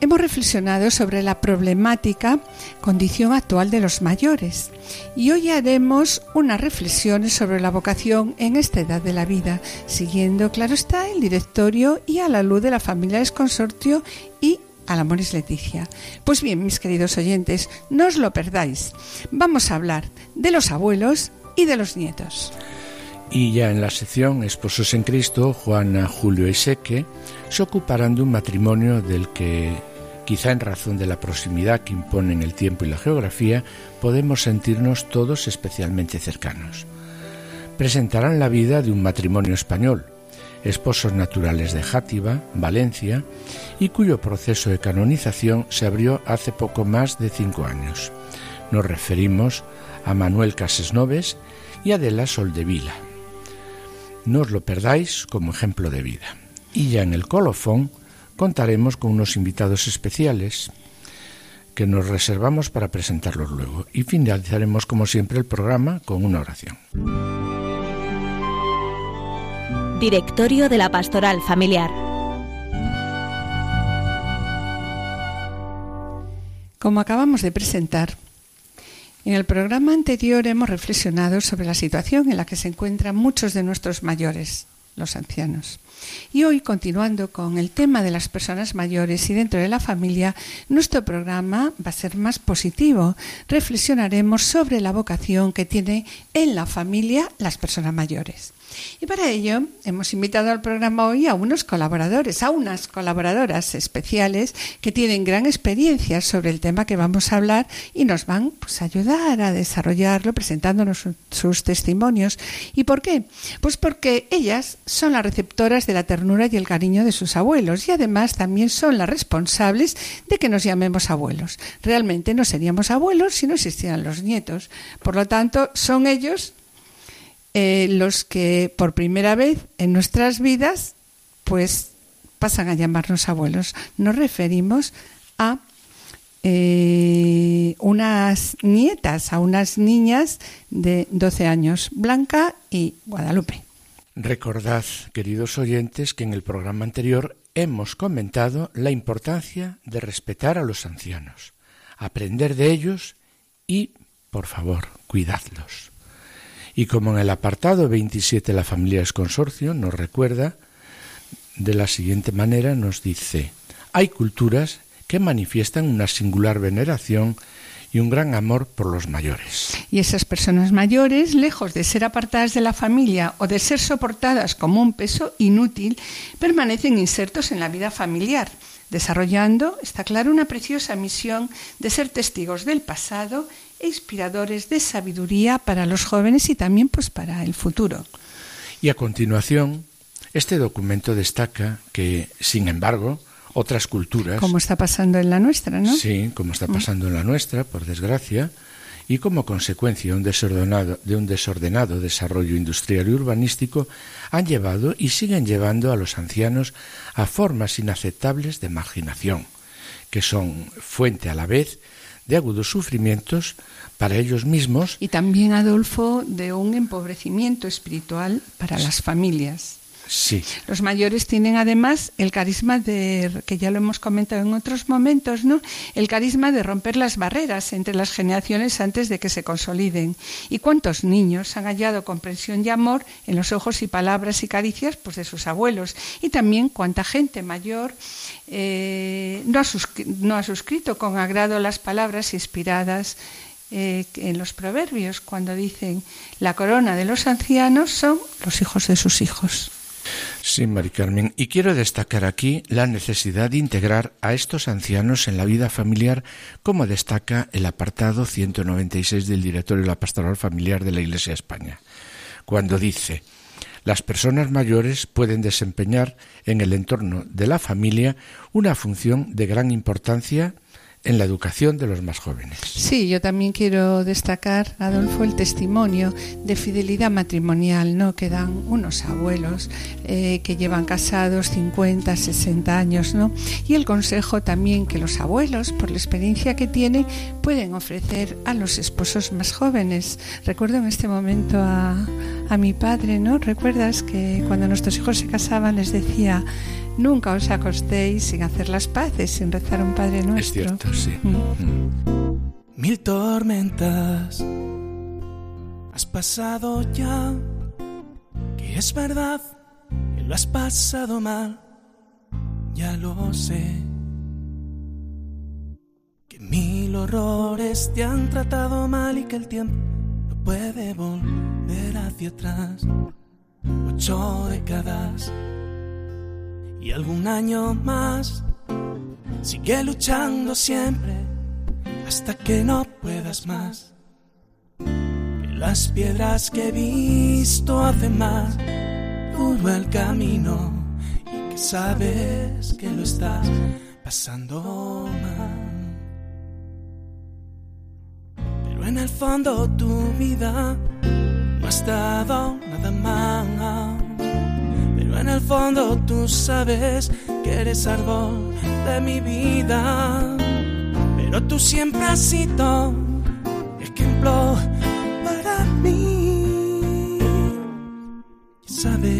hemos reflexionado sobre la problemática condición actual de los mayores y hoy haremos unas reflexiones sobre la vocación en esta edad de la vida, siguiendo, claro está, el directorio y a la luz de la familia del consorcio y al Amores Leticia. Pues bien, mis queridos oyentes, no os lo perdáis. Vamos a hablar de los abuelos y de los nietos. Y ya en la sección Esposos en Cristo, Juana, Julio y Seque se ocuparán de un matrimonio del que Quizá en razón de la proximidad que imponen el tiempo y la geografía, podemos sentirnos todos especialmente cercanos. Presentarán la vida de un matrimonio español, esposos naturales de Játiva, Valencia, y cuyo proceso de canonización se abrió hace poco más de cinco años. Nos referimos a Manuel Casesnoves y Adela Soldevila. No os lo perdáis como ejemplo de vida. Y ya en el colofón contaremos con unos invitados especiales que nos reservamos para presentarlos luego y finalizaremos como siempre el programa con una oración. Directorio de la Pastoral Familiar. Como acabamos de presentar, en el programa anterior hemos reflexionado sobre la situación en la que se encuentran muchos de nuestros mayores, los ancianos. Y hoy, continuando con el tema de las personas mayores y dentro de la familia, nuestro programa va a ser más positivo. Reflexionaremos sobre la vocación que tiene en la familia las personas mayores. Y para ello hemos invitado al programa hoy a unos colaboradores, a unas colaboradoras especiales que tienen gran experiencia sobre el tema que vamos a hablar y nos van pues, a ayudar a desarrollarlo presentándonos sus testimonios. ¿Y por qué? Pues porque ellas son las receptoras de la ternura y el cariño de sus abuelos y además también son las responsables de que nos llamemos abuelos. Realmente no seríamos abuelos si no existieran los nietos. Por lo tanto, son ellos eh, los que por primera vez en nuestras vidas pues pasan a llamarnos abuelos. Nos referimos a eh, unas nietas, a unas niñas de 12 años, Blanca y Guadalupe. Recordad, queridos oyentes, que en el programa anterior hemos comentado la importancia de respetar a los ancianos, aprender de ellos y, por favor, cuidadlos. Y como en el apartado 27 la familia es consorcio, nos recuerda de la siguiente manera, nos dice, hay culturas que manifiestan una singular veneración y un gran amor por los mayores. Y esas personas mayores, lejos de ser apartadas de la familia o de ser soportadas como un peso inútil, permanecen insertos en la vida familiar, desarrollando, está claro, una preciosa misión de ser testigos del pasado inspiradores de sabiduría para los jóvenes y también pues para el futuro. Y a continuación, este documento destaca que, sin embargo, otras culturas. Como está pasando en la nuestra, ¿no? Sí, como está pasando en la nuestra, por desgracia, y como consecuencia un desordenado, de un desordenado desarrollo industrial y urbanístico, han llevado y siguen llevando a los ancianos a formas inaceptables de marginación, que son fuente a la vez de agudos sufrimientos para ellos mismos. Y también, Adolfo, de un empobrecimiento espiritual para las familias. Sí. Los mayores tienen además el carisma de, que ya lo hemos comentado en otros momentos, ¿no? El carisma de romper las barreras entre las generaciones antes de que se consoliden. ¿Y cuántos niños han hallado comprensión y amor en los ojos y palabras y caricias pues, de sus abuelos? Y también cuánta gente mayor eh, no, ha suscrito con agrado las palabras inspiradas eh, en los proverbios cuando dicen la corona de los ancianos son los hijos de sus hijos. Sí, Mari Carmen. Y quiero destacar aquí la necesidad de integrar a estos ancianos en la vida familiar, como destaca el apartado 196 del Directorio de la Pastoral Familiar de la Iglesia de España, cuando dice, las personas mayores pueden desempeñar en el entorno de la familia una función de gran importancia en la educación de los más jóvenes. Sí, yo también quiero destacar, Adolfo, el testimonio de fidelidad matrimonial ¿no? que dan unos abuelos eh, que llevan casados 50, 60 años, ¿no? y el consejo también que los abuelos, por la experiencia que tienen, pueden ofrecer a los esposos más jóvenes. Recuerdo en este momento a, a mi padre, ¿no? ¿Recuerdas que cuando nuestros hijos se casaban les decía, Nunca os acostéis sin hacer las paces, sin rezar un Padre Nuestro. Es cierto, sí. Mm. Mm. Mil tormentas has pasado ya, que es verdad que lo has pasado mal, ya lo sé. Que mil horrores te han tratado mal y que el tiempo no puede volver hacia atrás. Ocho décadas y algún año más. Sigue luchando siempre hasta que no puedas más. Que las piedras que he visto hacen más duro el camino y que sabes que lo estás pasando mal. Pero en el fondo tu vida no ha estado nada mal en el fondo tú sabes que eres árbol de mi vida. Pero tú siempre has sido ejemplo para mí. Sabes,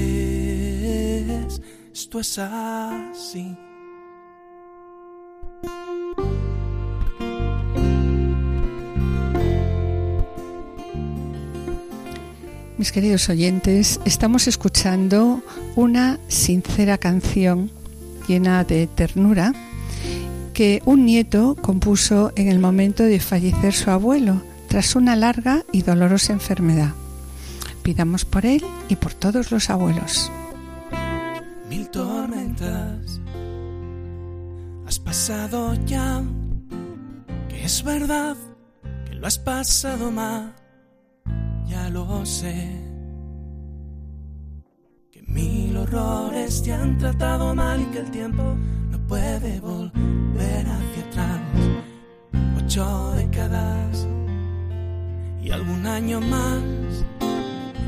esto es así. Mis queridos oyentes, estamos escuchando una sincera canción llena de ternura que un nieto compuso en el momento de fallecer su abuelo tras una larga y dolorosa enfermedad. Pidamos por él y por todos los abuelos. Mil tormentas has pasado ya, que es verdad que lo has pasado mal ya lo sé. Que mil horrores te han tratado mal y que el tiempo no puede volver hacia atrás. Ocho décadas y algún año más.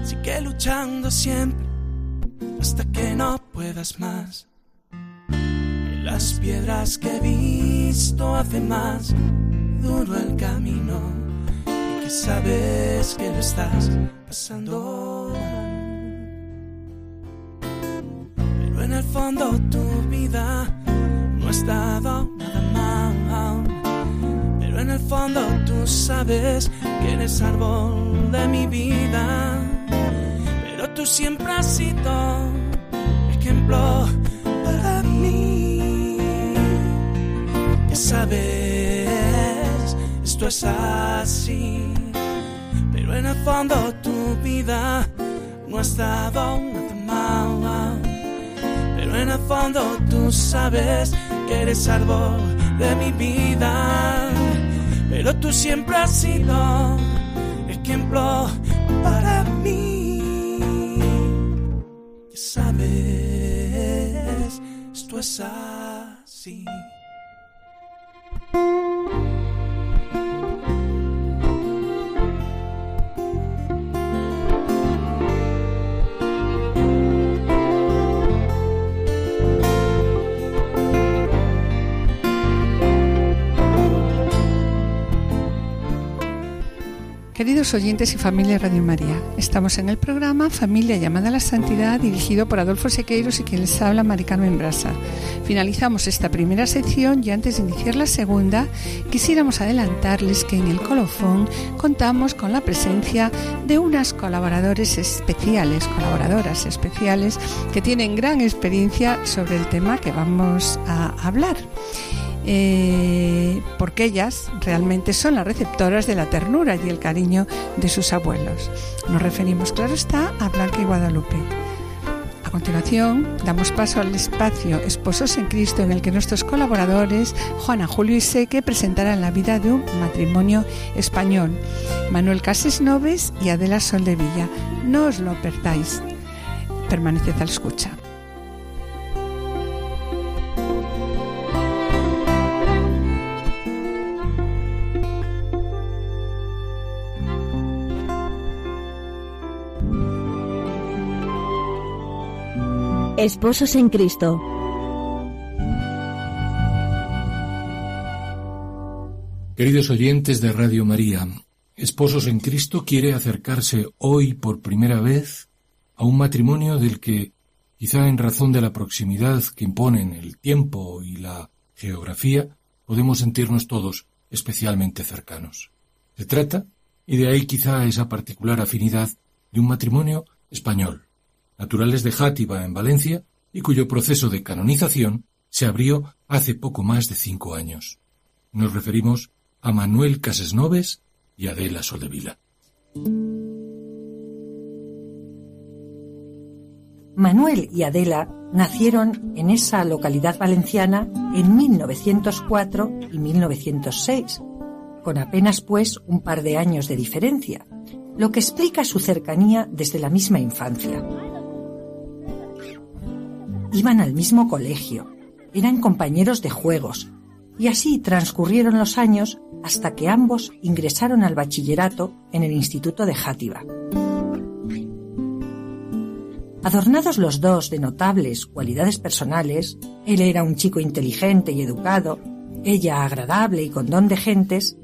Sigue luchando siempre hasta que no puedas más. Y las piedras que he visto hacen más duro el camino sabes que lo estás pasando Pero en el fondo tu vida no ha estado nada mal. Pero en el fondo tú sabes que eres árbol de mi vida. Pero tú siempre has sido ejemplo para mí. Ya sabes, esto es así en el fondo tu vida no ha estado nada mal. Pero en el fondo tú sabes que eres árbol de mi vida. Pero tú siempre has sido ejemplo para mí. Ya sabes, esto es así. Queridos oyentes y familia Radio María, estamos en el programa Familia llamada a la Santidad dirigido por Adolfo Sequeiros y quien les habla Mari Carmen Brasa. Finalizamos esta primera sección y antes de iniciar la segunda quisiéramos adelantarles que en el colofón contamos con la presencia de unas colaboradores especiales, colaboradoras especiales que tienen gran experiencia sobre el tema que vamos a hablar. Eh, porque ellas realmente son las receptoras de la ternura y el cariño de sus abuelos. Nos referimos, claro está, a Blanca y Guadalupe. A continuación, damos paso al espacio Esposos en Cristo en el que nuestros colaboradores, Juana, Julio y Seque, presentarán la vida de un matrimonio español, Manuel Cases Noves y Adela Soldevilla. No os lo perdáis. permaneced al escucha. Esposos en Cristo. Queridos oyentes de Radio María, Esposos en Cristo quiere acercarse hoy por primera vez a un matrimonio del que, quizá en razón de la proximidad que imponen el tiempo y la geografía, podemos sentirnos todos especialmente cercanos. Se trata, y de ahí quizá esa particular afinidad, de un matrimonio español, naturales de Játiva, en Valencia, y cuyo proceso de canonización se abrió hace poco más de cinco años. Nos referimos a Manuel Casesnoves y Adela Soldevila. Manuel y Adela nacieron en esa localidad valenciana en 1904 y 1906, con apenas pues un par de años de diferencia, lo que explica su cercanía desde la misma infancia. Iban al mismo colegio, eran compañeros de juegos, y así transcurrieron los años hasta que ambos ingresaron al bachillerato en el Instituto de Játiva. Adornados los dos de notables cualidades personales, él era un chico inteligente y educado, ella agradable y con don de gentes,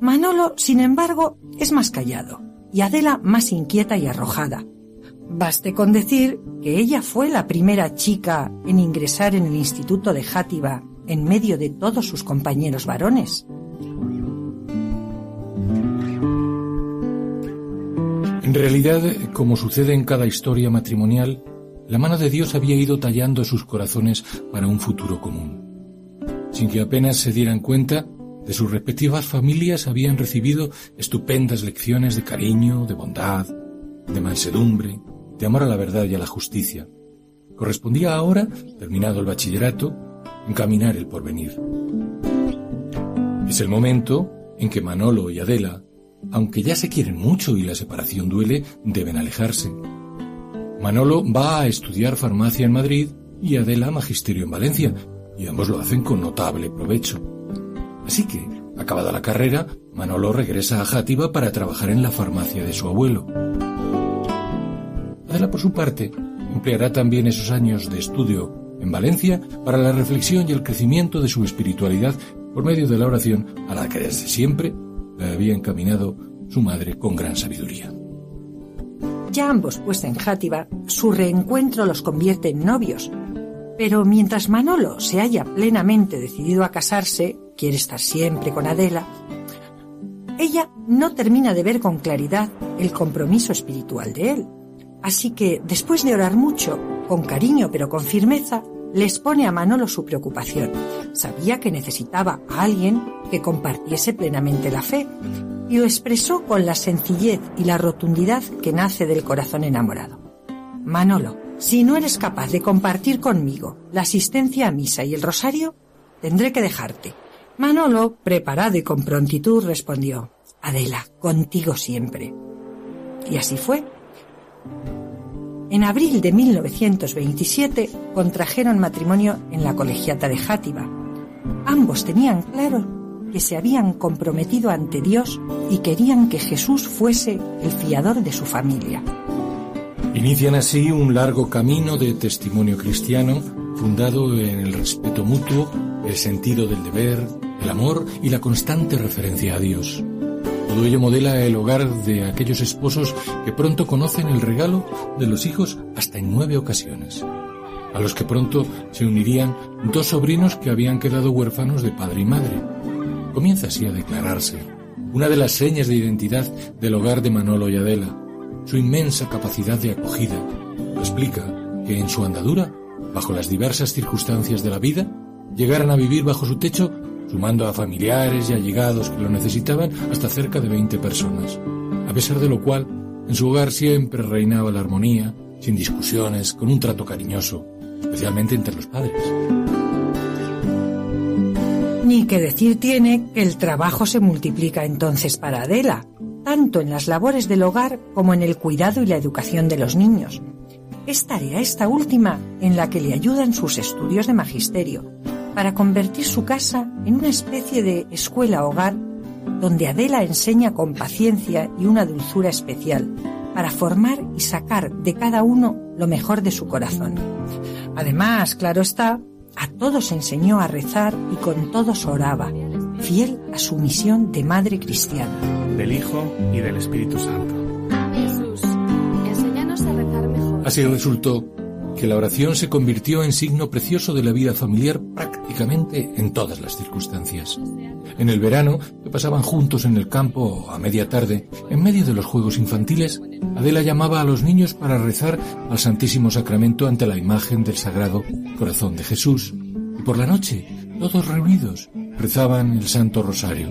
Manolo, sin embargo, es más callado y Adela más inquieta y arrojada, Baste con decir que ella fue la primera chica en ingresar en el Instituto de Játiva en medio de todos sus compañeros varones. En realidad, como sucede en cada historia matrimonial, la mano de Dios había ido tallando sus corazones para un futuro común. Sin que apenas se dieran cuenta, de sus respectivas familias habían recibido estupendas lecciones de cariño, de bondad, de mansedumbre, de amor a la verdad y a la justicia. Correspondía ahora, terminado el bachillerato, encaminar el porvenir. Es el momento en que Manolo y Adela, aunque ya se quieren mucho y la separación duele, deben alejarse. Manolo va a estudiar farmacia en Madrid y Adela magisterio en Valencia, y ambos lo hacen con notable provecho. Así que, acabada la carrera, Manolo regresa a Játiva para trabajar en la farmacia de su abuelo. Adela, por su parte, empleará también esos años de estudio en Valencia para la reflexión y el crecimiento de su espiritualidad por medio de la oración a la que desde siempre la había encaminado su madre con gran sabiduría. Ya ambos, pues en Játiva, su reencuentro los convierte en novios. Pero mientras Manolo se haya plenamente decidido a casarse, quiere estar siempre con Adela, ella no termina de ver con claridad el compromiso espiritual de él. Así que, después de orar mucho, con cariño pero con firmeza, le expone a Manolo su preocupación. Sabía que necesitaba a alguien que compartiese plenamente la fe y lo expresó con la sencillez y la rotundidad que nace del corazón enamorado. Manolo, si no eres capaz de compartir conmigo la asistencia a misa y el rosario, tendré que dejarte. Manolo, preparado y con prontitud, respondió, Adela, contigo siempre. Y así fue. En abril de 1927 contrajeron matrimonio en la colegiata de Játiva. Ambos tenían claro que se habían comprometido ante Dios y querían que Jesús fuese el fiador de su familia. Inician así un largo camino de testimonio cristiano fundado en el respeto mutuo, el sentido del deber, el amor y la constante referencia a Dios. Todo ello modela el hogar de aquellos esposos que pronto conocen el regalo de los hijos hasta en nueve ocasiones, a los que pronto se unirían dos sobrinos que habían quedado huérfanos de padre y madre. Comienza así a declararse una de las señas de identidad del hogar de Manolo y Adela, su inmensa capacidad de acogida. Explica que en su andadura, bajo las diversas circunstancias de la vida, llegaran a vivir bajo su techo sumando a familiares y allegados que lo necesitaban hasta cerca de 20 personas, a pesar de lo cual en su hogar siempre reinaba la armonía, sin discusiones, con un trato cariñoso, especialmente entre los padres. Ni que decir tiene que el trabajo se multiplica entonces para Adela, tanto en las labores del hogar como en el cuidado y la educación de los niños. Es tarea esta última en la que le ayudan sus estudios de magisterio, para convertir su casa en una especie de escuela-hogar donde Adela enseña con paciencia y una dulzura especial para formar y sacar de cada uno lo mejor de su corazón. Además, claro está, a todos enseñó a rezar y con todos oraba, fiel a su misión de madre cristiana. Del Hijo y del Espíritu Santo. Jesús, enséñanos a rezar mejor. Así resultó que la oración se convirtió en signo precioso de la vida familiar prácticamente en todas las circunstancias. En el verano, que pasaban juntos en el campo a media tarde, en medio de los juegos infantiles, Adela llamaba a los niños para rezar al Santísimo Sacramento ante la imagen del Sagrado Corazón de Jesús. Y por la noche, todos reunidos, rezaban el Santo Rosario.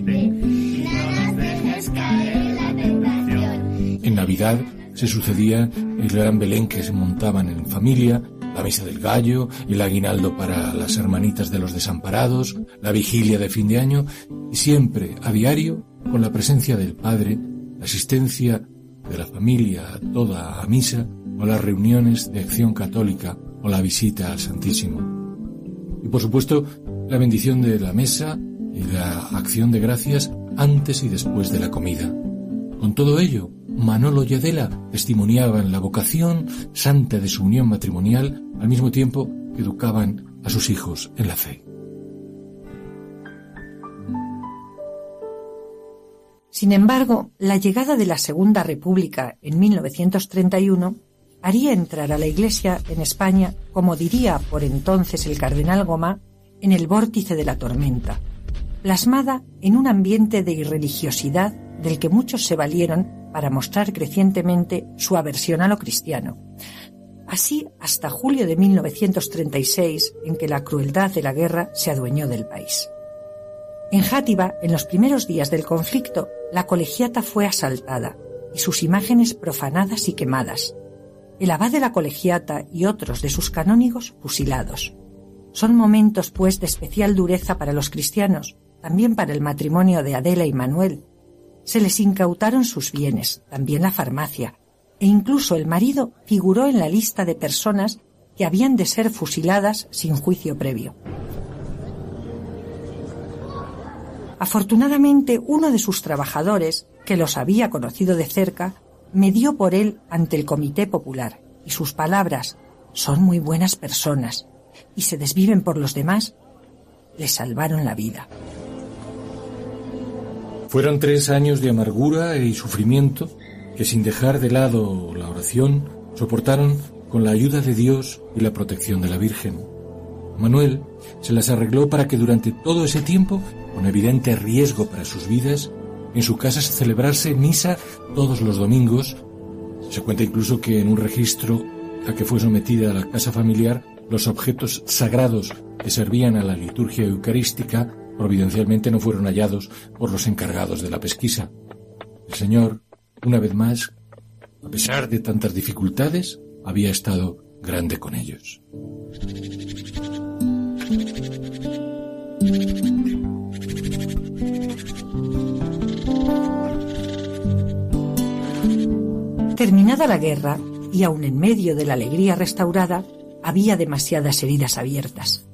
En Navidad se sucedía el gran Belén que se montaban en familia, la misa del gallo, el aguinaldo para las hermanitas de los desamparados, la vigilia de fin de año y siempre a diario con la presencia del Padre, la asistencia de la familia toda a misa o las reuniones de acción católica o la visita al Santísimo. Y por supuesto, la bendición de la mesa y la acción de gracias antes y después de la comida. Con todo ello, Manolo y Adela testimoniaban la vocación santa de su unión matrimonial al mismo tiempo que educaban a sus hijos en la fe. Sin embargo, la llegada de la Segunda República en 1931 haría entrar a la Iglesia en España, como diría por entonces el cardenal Gomá, en el vórtice de la tormenta, plasmada en un ambiente de irreligiosidad del que muchos se valieron para mostrar crecientemente su aversión a lo cristiano. Así hasta julio de 1936, en que la crueldad de la guerra se adueñó del país. En Játiva, en los primeros días del conflicto, la colegiata fue asaltada y sus imágenes profanadas y quemadas. El abad de la colegiata y otros de sus canónigos fusilados. Son momentos, pues, de especial dureza para los cristianos, también para el matrimonio de Adela y Manuel, se les incautaron sus bienes, también la farmacia, e incluso el marido figuró en la lista de personas que habían de ser fusiladas sin juicio previo. Afortunadamente, uno de sus trabajadores, que los había conocido de cerca, me dio por él ante el Comité Popular, y sus palabras, son muy buenas personas, y se desviven por los demás, le salvaron la vida. Fueron tres años de amargura y sufrimiento que sin dejar de lado la oración soportaron con la ayuda de Dios y la protección de la Virgen. Manuel se las arregló para que durante todo ese tiempo, con evidente riesgo para sus vidas, en su casa se celebrase misa todos los domingos. Se cuenta incluso que en un registro a que fue sometida la casa familiar, los objetos sagrados que servían a la liturgia eucarística providencialmente no fueron hallados por los encargados de la pesquisa. El Señor, una vez más, a pesar de tantas dificultades, había estado grande con ellos. Terminada la guerra, y aun en medio de la alegría restaurada, había demasiadas heridas abiertas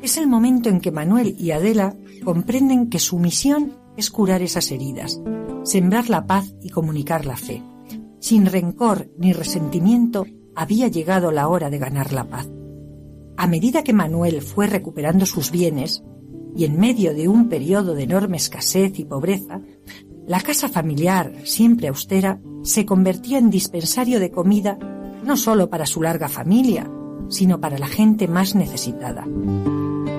es el momento en que Manuel y Adela comprenden que su misión es curar esas heridas, sembrar la paz y comunicar la fe. Sin rencor ni resentimiento, había llegado la hora de ganar la paz. A medida que Manuel fue recuperando sus bienes, y en medio de un periodo de enorme escasez y pobreza, la casa familiar, siempre austera, se convertía en dispensario de comida no solo para su larga familia, sino para la gente más necesitada.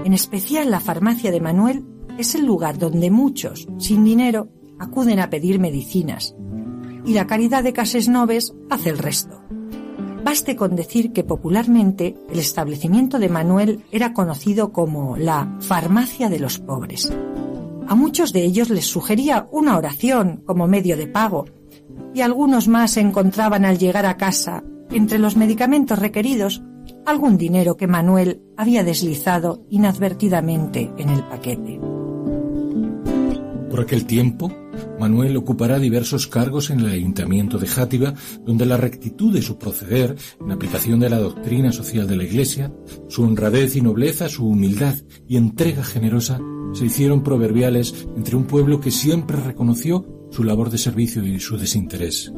En especial la farmacia de Manuel es el lugar donde muchos, sin dinero, acuden a pedir medicinas. Y la caridad de Cases Noves hace el resto. Baste con decir que popularmente el establecimiento de Manuel era conocido como la farmacia de los pobres. A muchos de ellos les sugería una oración como medio de pago, y algunos más encontraban al llegar a casa, entre los medicamentos requeridos, algún dinero que Manuel había deslizado inadvertidamente en el paquete. Por aquel tiempo, Manuel ocupará diversos cargos en el ayuntamiento de Játiva, donde la rectitud de su proceder, en aplicación de la doctrina social de la Iglesia, su honradez y nobleza, su humildad y entrega generosa se hicieron proverbiales entre un pueblo que siempre reconoció su labor de servicio y su desinterés.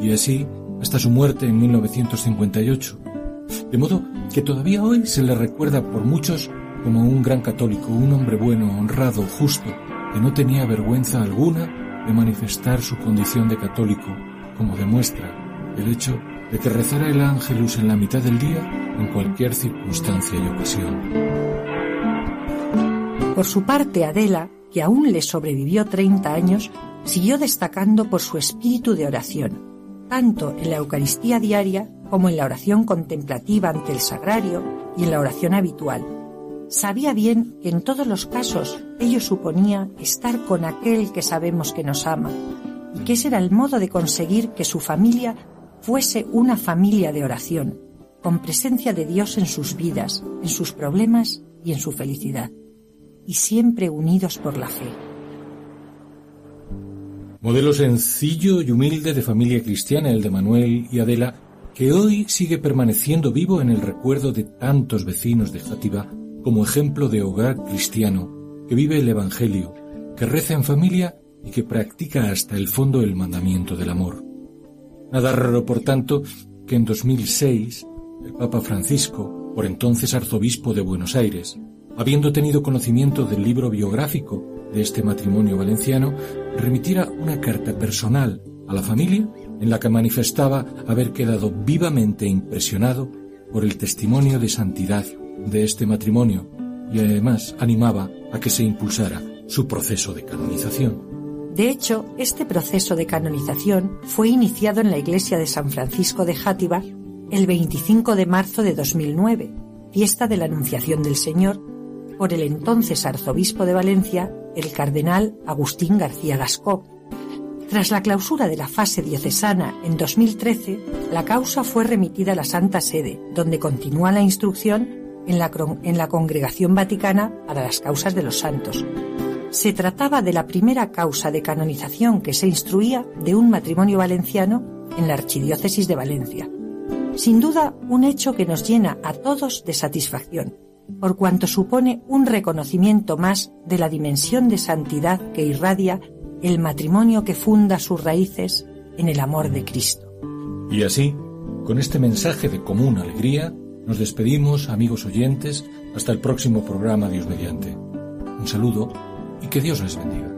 Y así hasta su muerte en 1958. De modo que todavía hoy se le recuerda por muchos como un gran católico, un hombre bueno, honrado, justo, que no tenía vergüenza alguna de manifestar su condición de católico, como demuestra el hecho de que rezara el ángelus en la mitad del día en cualquier circunstancia y ocasión. Por su parte, Adela, que aún le sobrevivió 30 años, siguió destacando por su espíritu de oración, tanto en la Eucaristía diaria como en la oración contemplativa ante el sagrario y en la oración habitual Sabía bien que en todos los casos ello suponía estar con aquel que sabemos que nos ama y que ese era el modo de conseguir que su familia fuese una familia de oración, con presencia de Dios en sus vidas, en sus problemas y en su felicidad, y siempre unidos por la fe. Modelo sencillo y humilde de familia cristiana el de Manuel y Adela, que hoy sigue permaneciendo vivo en el recuerdo de tantos vecinos de Játiva como ejemplo de hogar cristiano que vive el Evangelio, que reza en familia y que practica hasta el fondo el mandamiento del amor. Nada raro, por tanto, que en 2006 el Papa Francisco, por entonces arzobispo de Buenos Aires, habiendo tenido conocimiento del libro biográfico de este matrimonio valenciano, remitiera una carta personal a la familia en la que manifestaba haber quedado vivamente impresionado por el testimonio de santidad de este matrimonio y además animaba a que se impulsara su proceso de canonización. De hecho, este proceso de canonización fue iniciado en la iglesia de San Francisco de Játiva el 25 de marzo de 2009, fiesta de la Anunciación del Señor, por el entonces arzobispo de Valencia, el cardenal Agustín García Gascó. Tras la clausura de la fase diocesana en 2013, la causa fue remitida a la Santa Sede, donde continúa la instrucción en la, en la Congregación Vaticana para las Causas de los Santos. Se trataba de la primera causa de canonización que se instruía de un matrimonio valenciano en la Archidiócesis de Valencia. Sin duda, un hecho que nos llena a todos de satisfacción, por cuanto supone un reconocimiento más de la dimensión de santidad que irradia el matrimonio que funda sus raíces en el amor de Cristo. Y así, con este mensaje de común alegría, nos despedimos, amigos oyentes, hasta el próximo programa Dios mediante. Un saludo y que Dios les bendiga.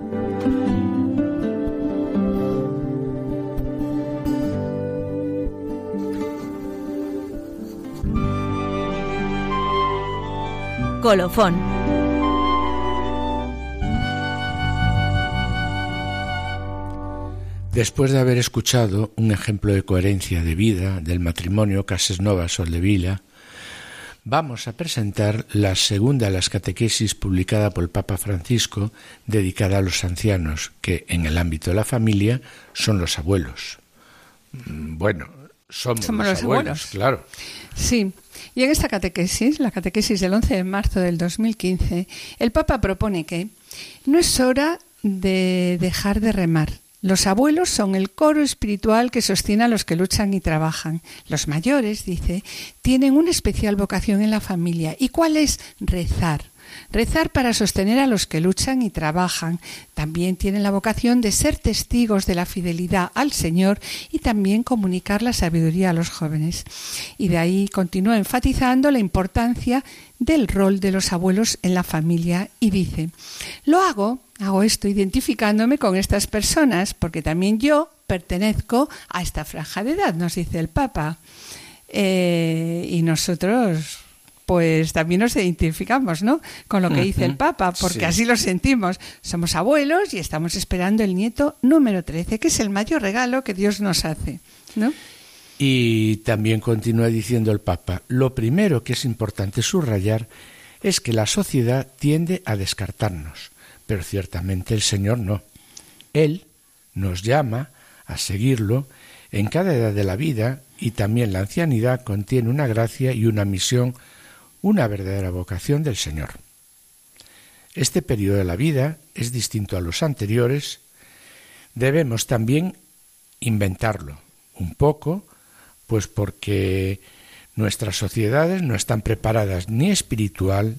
Colofón Después de haber escuchado un ejemplo de coherencia de vida del matrimonio Cases Novas Soldevila, vamos a presentar la segunda de las catequesis publicada por el Papa Francisco dedicada a los ancianos, que en el ámbito de la familia son los abuelos. Mm, bueno, somos, los, abuelos, claro. Sí, y en esta catequesis, la catequesis del 11 de marzo del 2015, el Papa propone que no es hora de dejar de remar, los abuelos son el coro espiritual que sostiene a los que luchan y trabajan. Los mayores, dice, tienen una especial vocación en la familia. ¿Y cuál es? Rezar. Rezar para sostener a los que luchan y trabajan. También tienen la vocación de ser testigos de la fidelidad al Señor y también comunicar la sabiduría a los jóvenes. Y de ahí continúa enfatizando la importancia del rol de los abuelos en la familia y dice, lo hago hago esto identificándome con estas personas, porque también yo pertenezco a esta franja de edad, nos dice el Papa. Eh, y nosotros, pues también nos identificamos, ¿no? Con lo que dice el Papa, porque así lo sentimos. Somos abuelos y estamos esperando el nieto número 13, que es el mayor regalo que Dios nos hace, ¿no? Y también continúa diciendo el Papa, lo primero que es importante subrayar es que la sociedad tiende a descartarnos pero ciertamente el Señor no. Él nos llama a seguirlo en cada edad de la vida y también la ancianidad contiene una gracia y una misión, una verdadera vocación del Señor. Este periodo de la vida es distinto a los anteriores debemos también inventarlo un poco, pues porque nuestras sociedades no están preparadas ni espiritual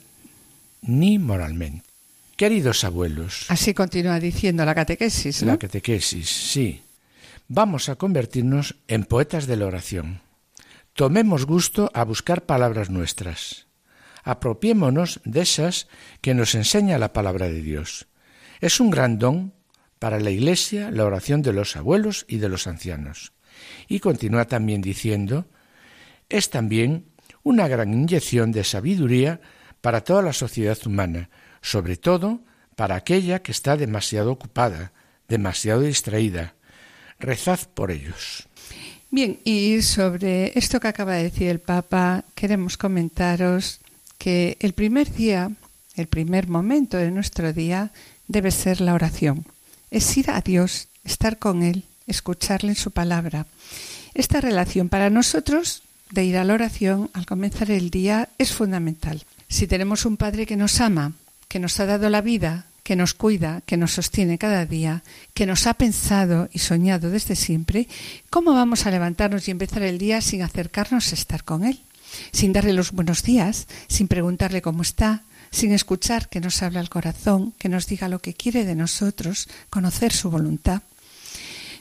ni moralmente. Queridos abuelos. Así continúa diciendo la catequesis. La catequesis, sí. Vamos a convertirnos en poetas de la oración. Tomemos gusto a buscar palabras nuestras. Apropiémonos de esas que nos enseña la palabra de Dios. Es un gran don para la Iglesia la oración de los abuelos y de los ancianos. Y continúa también diciendo, es también una gran inyección de sabiduría para toda la sociedad humana, sobre todo para aquella que está demasiado ocupada, demasiado distraída. Rezad por ellos. Bien, y sobre esto que acaba de decir el Papa, queremos comentaros que el primer día, el primer momento de nuestro día debe ser la oración. Es ir a Dios, estar con Él, escucharle en su palabra. Esta relación para nosotros de ir a la oración al comenzar el día es fundamental. Si tenemos un Padre que nos ama, que nos ha dado la vida, que nos cuida, que nos sostiene cada día, que nos ha pensado y soñado desde siempre, ¿cómo vamos a levantarnos y empezar el día sin acercarnos a estar con Él? Sin darle los buenos días, sin preguntarle cómo está, sin escuchar que nos habla el corazón, que nos diga lo que quiere de nosotros, conocer su voluntad.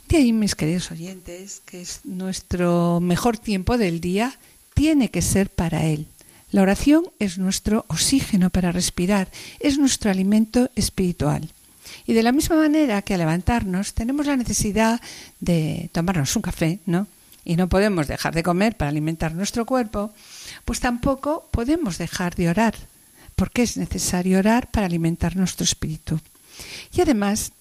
De ahí, mis queridos oyentes, que es nuestro mejor tiempo del día, tiene que ser para Él, la oración es nuestro oxígeno para respirar, es nuestro alimento espiritual. Y de la misma manera que al levantarnos tenemos la necesidad de tomarnos un café, ¿no? Y no podemos dejar de comer para alimentar nuestro cuerpo, pues tampoco podemos dejar de orar, porque es necesario orar para alimentar nuestro espíritu. Y además,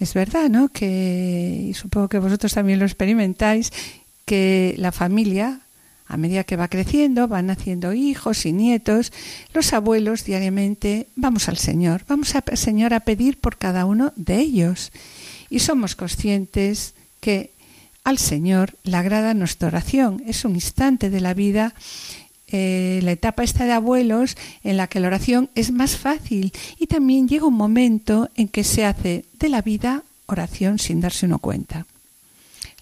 es verdad, ¿no? Que, y supongo que vosotros también lo experimentáis, que la familia a medida que va creciendo, van naciendo hijos y nietos, los abuelos diariamente vamos al Señor, vamos al Señor a pedir por cada uno de ellos. Y somos conscientes que al Señor le agrada nuestra oración. Es un instante de la vida, eh, la etapa esta de abuelos, en la que la oración es más fácil. Y también llega un momento en que se hace de la vida oración sin darse uno cuenta.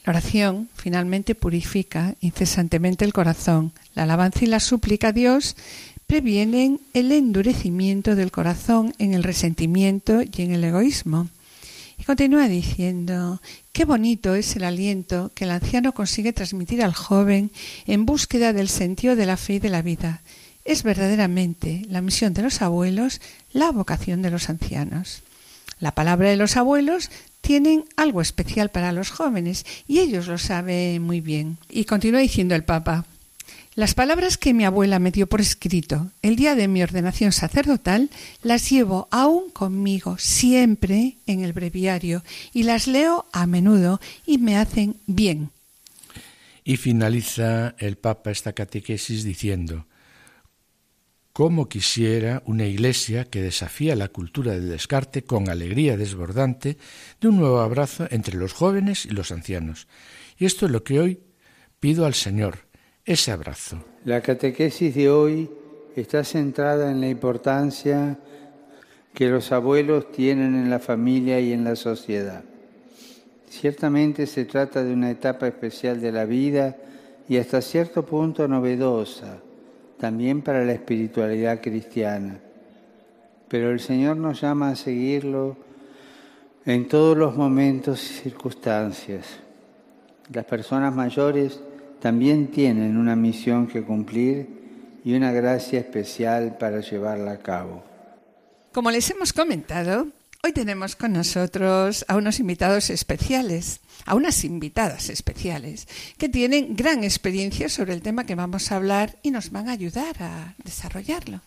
La oración finalmente purifica incesantemente el corazón. La alabanza y la súplica a Dios previenen el endurecimiento del corazón en el resentimiento y en el egoísmo. Y continúa diciendo, qué bonito es el aliento que el anciano consigue transmitir al joven en búsqueda del sentido de la fe y de la vida. Es verdaderamente la misión de los abuelos, la vocación de los ancianos. La palabra de los abuelos tienen algo especial para los jóvenes y ellos lo saben muy bien. Y continúa diciendo el Papa, las palabras que mi abuela me dio por escrito el día de mi ordenación sacerdotal las llevo aún conmigo siempre en el breviario y las leo a menudo y me hacen bien. Y finaliza el Papa esta catequesis diciendo, Cómo quisiera una iglesia que desafía la cultura del descarte con alegría desbordante de un nuevo abrazo entre los jóvenes y los ancianos. Y esto es lo que hoy pido al Señor, ese abrazo. La catequesis de hoy está centrada en la importancia que los abuelos tienen en la familia y en la sociedad. Ciertamente se trata de una etapa especial de la vida y hasta cierto punto novedosa también para la espiritualidad cristiana. Pero el Señor nos llama a seguirlo en todos los momentos y circunstancias. Las personas mayores también tienen una misión que cumplir y una gracia especial para llevarla a cabo. Como les hemos comentado, hoy tenemos con nosotros a unos invitados especiales a unas invitadas especiales que tienen gran experiencia sobre el tema que vamos a hablar y nos van a ayudar a desarrollarlo.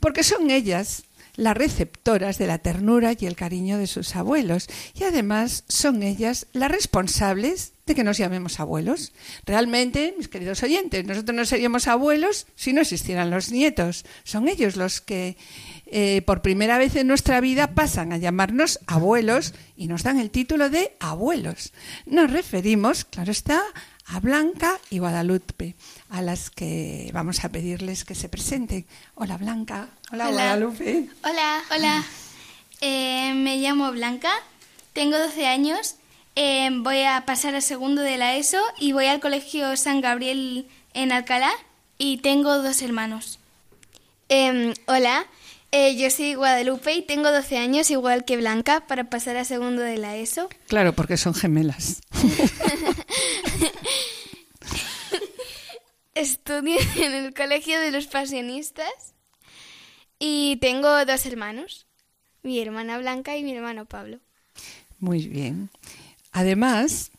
Porque son ellas las receptoras de la ternura y el cariño de sus abuelos y además son ellas las responsables de que nos llamemos abuelos. Realmente, mis queridos oyentes, nosotros no seríamos abuelos si no existieran los nietos. Son ellos los que eh, por primera vez en nuestra vida pasan a llamarnos abuelos y nos dan el título de abuelos. Nos referimos, claro está, a Blanca y Guadalupe, a las que vamos a pedirles que se presenten. Hola Blanca, hola, Guadalupe. Hola, hola. Eh, me llamo Blanca, tengo 12 años Eh, voy a pasar a segundo de la ESO y voy al colegio San Gabriel en Alcalá y tengo dos hermanos. Em, hola, eh, yo soy Guadalupe y tengo 12 años igual que Blanca para pasar a segundo de la ESO. Claro, porque son gemelas. Estudio en el Colegio de los Pasionistas y tengo dos hermanos, mi hermana Blanca y mi hermano Pablo. Muy bien. Además,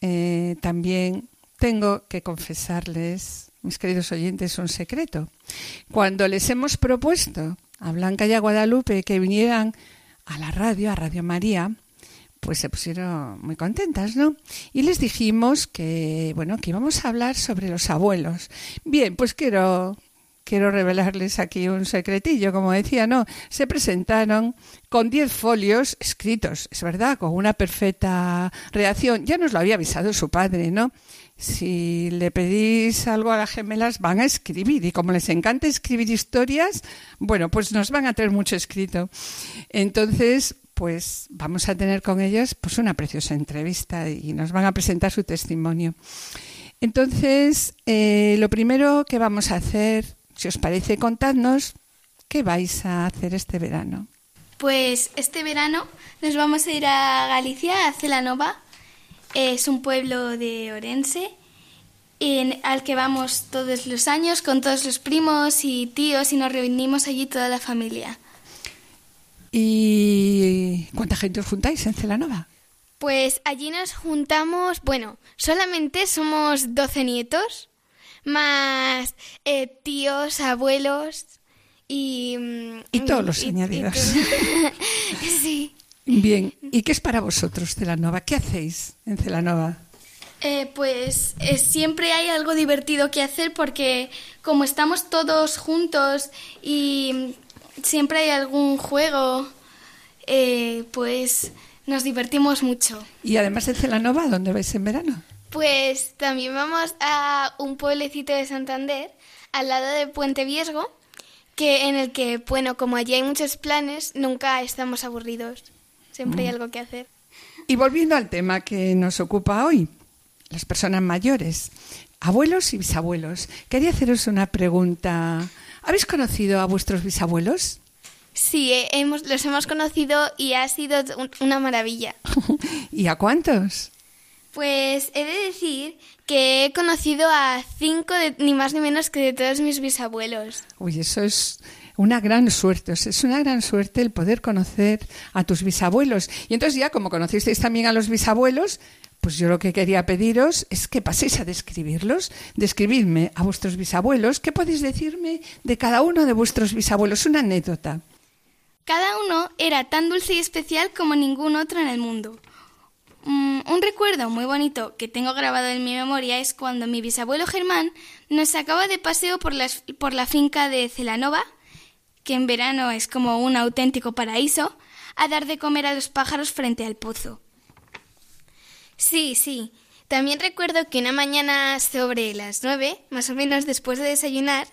eh, también tengo que confesarles, mis queridos oyentes, un secreto. Cuando les hemos propuesto a Blanca y a Guadalupe que vinieran a la radio, a Radio María, pues se pusieron muy contentas, ¿no? Y les dijimos que, bueno, que íbamos a hablar sobre los abuelos. Bien, pues quiero quiero revelarles aquí un secretillo, como decía, no, se presentaron con 10 folios escritos, es verdad, con una perfecta reacción. Ya nos lo había avisado su padre, ¿no? Si le pedís algo a las gemelas, van a escribir. Y como les encanta escribir historias, bueno, pues nos van a tener mucho escrito. Entonces, pues vamos a tener con ellos pues una preciosa entrevista y nos van a presentar su testimonio. Entonces, eh, lo primero que vamos a hacer si os parece, contadnos qué vais a hacer este verano. Pues este verano nos vamos a ir a Galicia, a Celanova. Es un pueblo de Orense en, al que vamos todos los años con todos los primos y tíos y nos reunimos allí toda la familia. ¿Y cuánta gente os juntáis en Celanova? Pues allí nos juntamos, bueno, solamente somos 12 nietos más eh, tíos, abuelos y... Mm, y todos los añadidos. sí. Bien, ¿y qué es para vosotros Celanova? ¿Qué hacéis en Celanova? Eh, pues eh, siempre hay algo divertido que hacer porque como estamos todos juntos y siempre hay algún juego, pues nos divertimos mucho. ¿Y además en Celanova, dónde vais en verano? Pues también vamos a un pueblecito de Santander, al lado de Puente Viesgo, que en el que, bueno, como allí hay muchos planes, nunca estamos aburridos. Siempre hay mm. algo que hacer. Y volviendo al tema que nos ocupa hoy, las personas mayores, abuelos y bisabuelos, quería haceros una pregunta. ¿Habéis conocido a vuestros bisabuelos? Sí, eh, hemos, los hemos conocido y ha sido una maravilla. ¿Y a cuántos? Pues he de decir que he conocido a cinco, ni más ni menos que de todos mis bisabuelos. Uy, eso es una gran suerte, es una gran suerte el poder conocer a tus bisabuelos. Y entonces ya como conocisteis también a los bisabuelos, pues yo lo que quería pediros es que paséis a describirlos, describidme a vuestros bisabuelos. ¿Qué podéis decirme de cada uno de vuestros bisabuelos? Una anécdota. Cada uno era tan dulce y especial como ningún otro en el mundo. Mm, un recuerdo muy bonito que tengo grabado en mi memoria es cuando mi bisabuelo Germán nos sacaba de paseo por, por la finca de Celanova, que en verano es como un auténtico paraíso, a dar de comer a los pájaros frente al pozo. Sí, sí. También recuerdo que una mañana sobre las nueve, más o menos después de desayunar,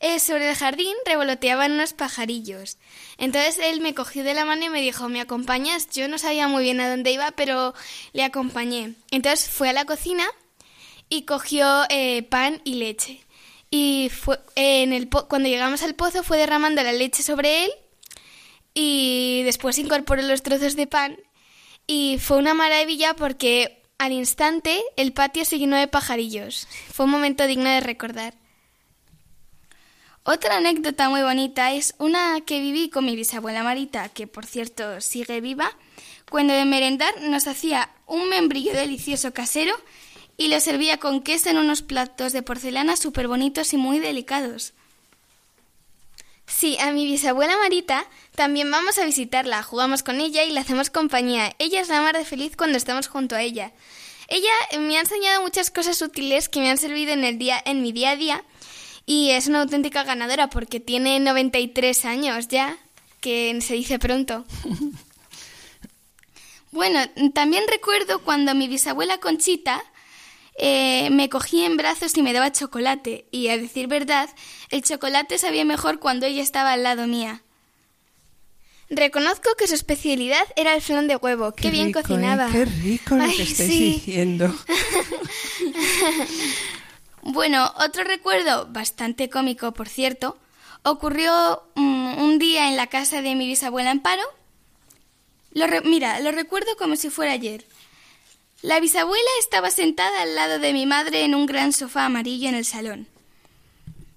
eh, sobre el jardín revoloteaban unos pajarillos. Entonces él me cogió de la mano y me dijo, ¿me acompañas? Yo no sabía muy bien a dónde iba, pero le acompañé. Entonces fue a la cocina y cogió eh, pan y leche. Y fue, en el cuando llegamos al pozo fue derramando la leche sobre él y después incorporó los trozos de pan y fue una maravilla porque al instante el patio se llenó de pajarillos. Fue un momento digno de recordar. Otra anécdota muy bonita es una que viví con mi bisabuela Marita, que por cierto sigue viva, cuando de merendar nos hacía un membrillo delicioso casero y lo servía con queso en unos platos de porcelana súper bonitos y muy delicados. Sí, a mi bisabuela Marita también vamos a visitarla, jugamos con ella y le hacemos compañía. Ella es la mar de feliz cuando estamos junto a ella. Ella me ha enseñado muchas cosas útiles que me han servido en el día en mi día a día y es una auténtica ganadora porque tiene 93 años ya, que se dice pronto. bueno, también recuerdo cuando mi bisabuela Conchita eh, me cogía en brazos y me daba chocolate. Y a decir verdad, el chocolate sabía mejor cuando ella estaba al lado mía. Reconozco que su especialidad era el flan de huevo. Qué, bien rico, ¿eh? cocinaba. Qué rico lo Ay, que estáis sí. diciendo. Bueno, otro recuerdo, bastante cómico por cierto, ocurrió mm, un día en la casa de mi bisabuela Amparo. Lo re- mira, lo recuerdo como si fuera ayer. La bisabuela estaba sentada al lado de mi madre en un gran sofá amarillo en el salón.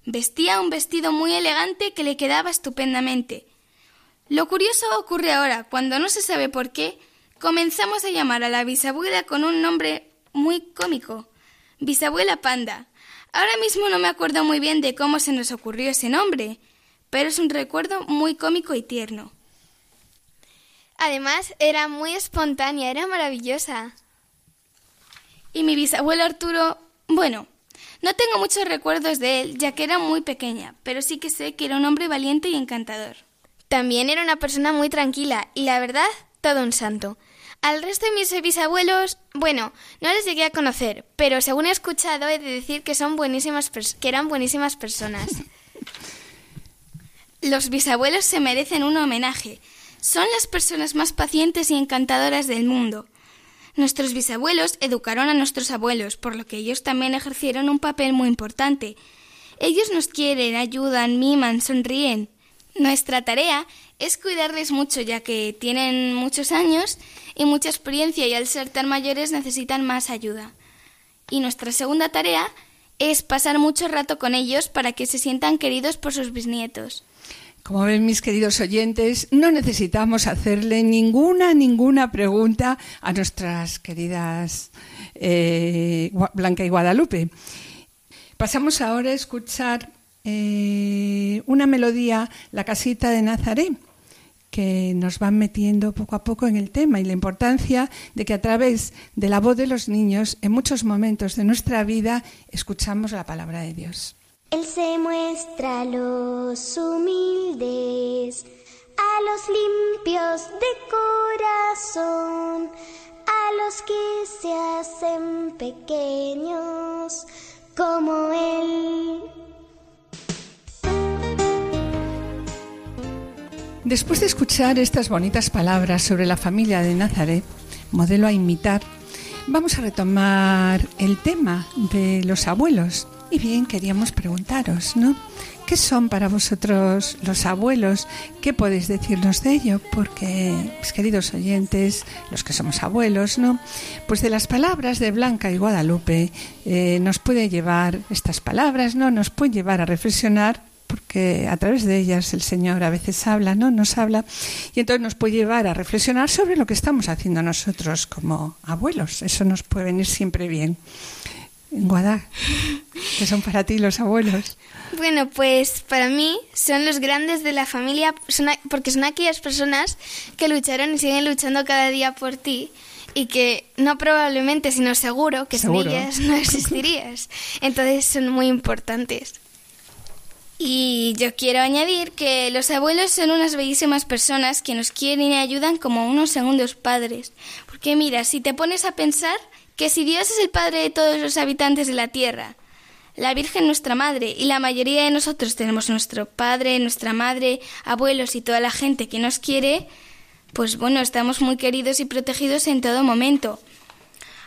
Vestía un vestido muy elegante que le quedaba estupendamente. Lo curioso ocurre ahora, cuando no se sabe por qué, comenzamos a llamar a la bisabuela con un nombre muy cómico. Bisabuela Panda. Ahora mismo no me acuerdo muy bien de cómo se nos ocurrió ese nombre, pero es un recuerdo muy cómico y tierno. Además, era muy espontánea, era maravillosa. Y mi bisabuelo Arturo, bueno, no tengo muchos recuerdos de él, ya que era muy pequeña, pero sí que sé que era un hombre valiente y encantador. También era una persona muy tranquila y, la verdad, todo un santo. Al resto de mis bisabuelos, bueno, no les llegué a conocer, pero según he escuchado he de decir que son buenísimas que eran buenísimas personas. Los bisabuelos se merecen un homenaje. Son las personas más pacientes y encantadoras del mundo. Nuestros bisabuelos educaron a nuestros abuelos, por lo que ellos también ejercieron un papel muy importante. Ellos nos quieren, ayudan, miman, sonríen. Nuestra tarea es cuidarles mucho, ya que tienen muchos años y mucha experiencia y al ser tan mayores necesitan más ayuda. Y nuestra segunda tarea es pasar mucho rato con ellos para que se sientan queridos por sus bisnietos. Como ven mis queridos oyentes, no necesitamos hacerle ninguna, ninguna pregunta a nuestras queridas eh, Blanca y Guadalupe. Pasamos ahora a escuchar eh, una melodía, La casita de Nazaret, que nos van metiendo poco a poco en el tema y la importancia de que a través de la voz de los niños, en muchos momentos de nuestra vida, escuchamos la palabra de Dios. Él se muestra a los humildes, a los limpios de corazón, a los que se hacen pequeños como Él. Después de escuchar estas bonitas palabras sobre la familia de Nazaret, modelo a imitar, vamos a retomar el tema de los abuelos. Y bien, queríamos preguntaros, ¿no? ¿Qué son para vosotros los abuelos? ¿Qué podéis decirnos de ello? Porque, mis queridos oyentes, los que somos abuelos, ¿no? Pues de las palabras de Blanca y Guadalupe eh, nos puede llevar, estas palabras, ¿no? Nos pueden llevar a reflexionar porque a través de ellas el Señor a veces habla, ¿no? Nos habla y entonces nos puede llevar a reflexionar sobre lo que estamos haciendo nosotros como abuelos. Eso nos puede venir siempre bien. Guadá, ¿qué son para ti los abuelos? Bueno, pues para mí son los grandes de la familia, son porque son aquellas personas que lucharon y siguen luchando cada día por ti y que no probablemente, sino seguro que Seguro. sin ellas no existirías. Entonces son muy importantes. Y yo quiero añadir que los abuelos son unas bellísimas personas que nos quieren y ayudan como unos segundos padres. Porque mira, si te pones a pensar que si Dios es el Padre de todos los habitantes de la tierra, la Virgen nuestra Madre y la mayoría de nosotros tenemos nuestro Padre, nuestra Madre, abuelos y toda la gente que nos quiere, pues bueno, estamos muy queridos y protegidos en todo momento.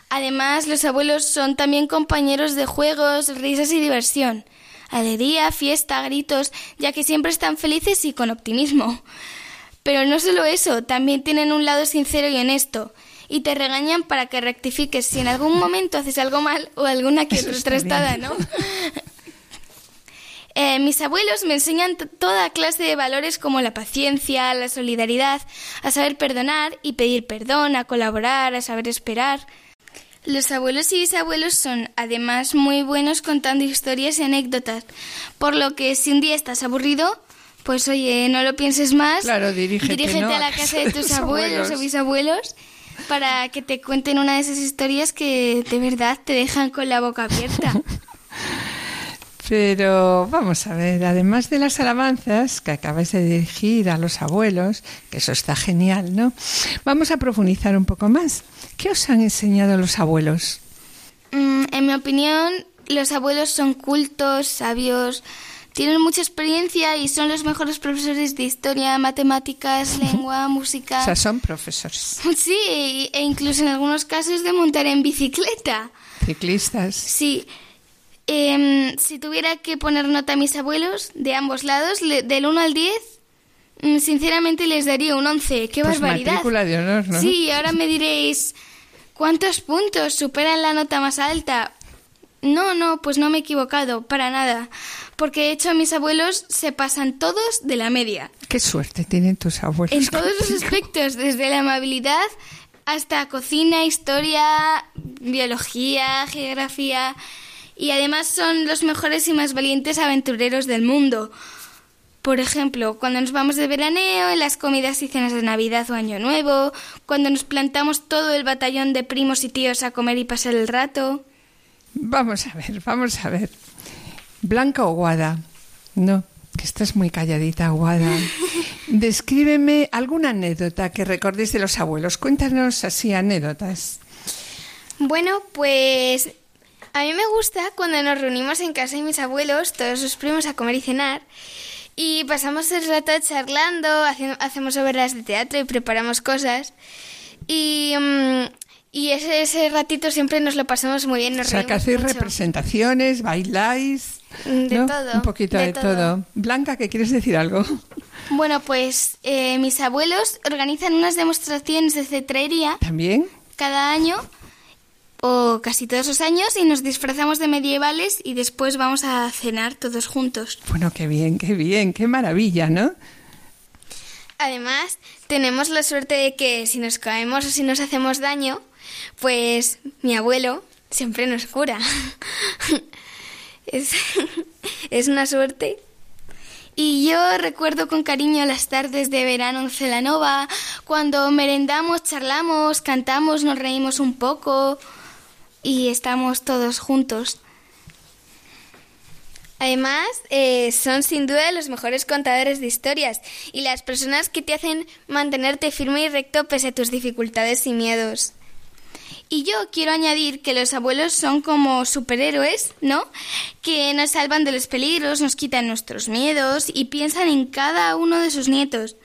Además, los abuelos son también compañeros de juegos, risas y diversión. Alegría, fiesta, gritos, ya que siempre están felices y con optimismo. Pero no solo eso, también tienen un lado sincero y honesto. Y te regañan para que rectifiques si en algún momento haces algo mal o alguna que otra trastada. ¿no? Eh, mis abuelos me enseñan toda clase de valores como la paciencia, la solidaridad, a saber perdonar y pedir perdón, a colaborar, a saber esperar. Los abuelos y bisabuelos son además muy buenos contando historias y anécdotas, por lo que si un día estás aburrido, pues oye, no lo pienses más, Claro, dirígete, ¿no? a la casa de tus Los abuelos abuelos. o bisabuelos para que te cuenten una de esas historias que de verdad te dejan con la boca abierta. Pero vamos a ver, además de las alabanzas que acabáis de dirigir a los abuelos, que eso está genial, ¿no? Vamos a profundizar un poco más. ¿Qué os han enseñado los abuelos? Mm, en mi opinión, los abuelos son cultos, sabios, tienen mucha experiencia y son los mejores profesores de historia, matemáticas, lengua, música. O sea, son profesores. Sí, e incluso en algunos casos de montar en bicicleta. Ciclistas. Sí. Em, si tuviera que poner nota a mis abuelos de ambos lados, le- del 1 al 10, mm, sinceramente les daría un 11. ¡Qué Pues barbaridad! matrícula de honor, ¿no? Sí, ahora me diréis, ¿cuántos puntos superan la nota más alta? No, no, pues no me he equivocado, para nada. Porque de hecho mis abuelos se pasan todos de la media. Qué suerte tienen tus abuelos. En todos los contigo. aspectos, desde la amabilidad hasta cocina, historia, biología, geografía. Y además son los mejores y más valientes aventureros del mundo. Por ejemplo, cuando nos vamos de veraneo, en las comidas y cenas de Navidad o Año Nuevo, cuando nos plantamos todo el batallón de primos y tíos a comer y pasar el rato. Vamos a ver, vamos a ver. Blanca o Guada. No, que estás muy calladita, Guada. Descríbeme alguna anécdota que recordéis de los abuelos. Cuéntanos así anécdotas. Bueno, pues a mí me gusta cuando nos reunimos en casa de mis abuelos, todos los primos, a comer y cenar. Y pasamos el rato charlando, haciendo- hacemos obras de teatro y preparamos cosas. Y, mm, y ese, ese ratito siempre nos lo pasamos muy bien. O Nos sea, que hacéis mucho. representaciones, bailáis. De ¿no? todo, Un poquito de, de todo. todo. Blanca, ¿qué quieres decir algo? Bueno, pues eh, mis abuelos organizan unas demostraciones de cetrería ¿También? cada año o casi todos los años y nos disfrazamos de medievales y después vamos a cenar todos juntos. Bueno, qué bien, qué bien, qué maravilla, ¿no? Además, tenemos la suerte de que si nos caemos o si nos hacemos daño, pues mi abuelo siempre nos cura. es, es una suerte. Y yo recuerdo con cariño las tardes de verano en Celanova, cuando merendamos, charlamos, cantamos, nos reímos un poco y estamos todos juntos. Además, eh, son sin duda los mejores contadores de historias y las personas que te hacen mantenerte firme y recto pese a tus dificultades y miedos. Y yo quiero añadir que los abuelos son como superhéroes, ¿no? Que nos salvan de los peligros, nos quitan nuestros miedos y piensan en cada uno de sus nietos.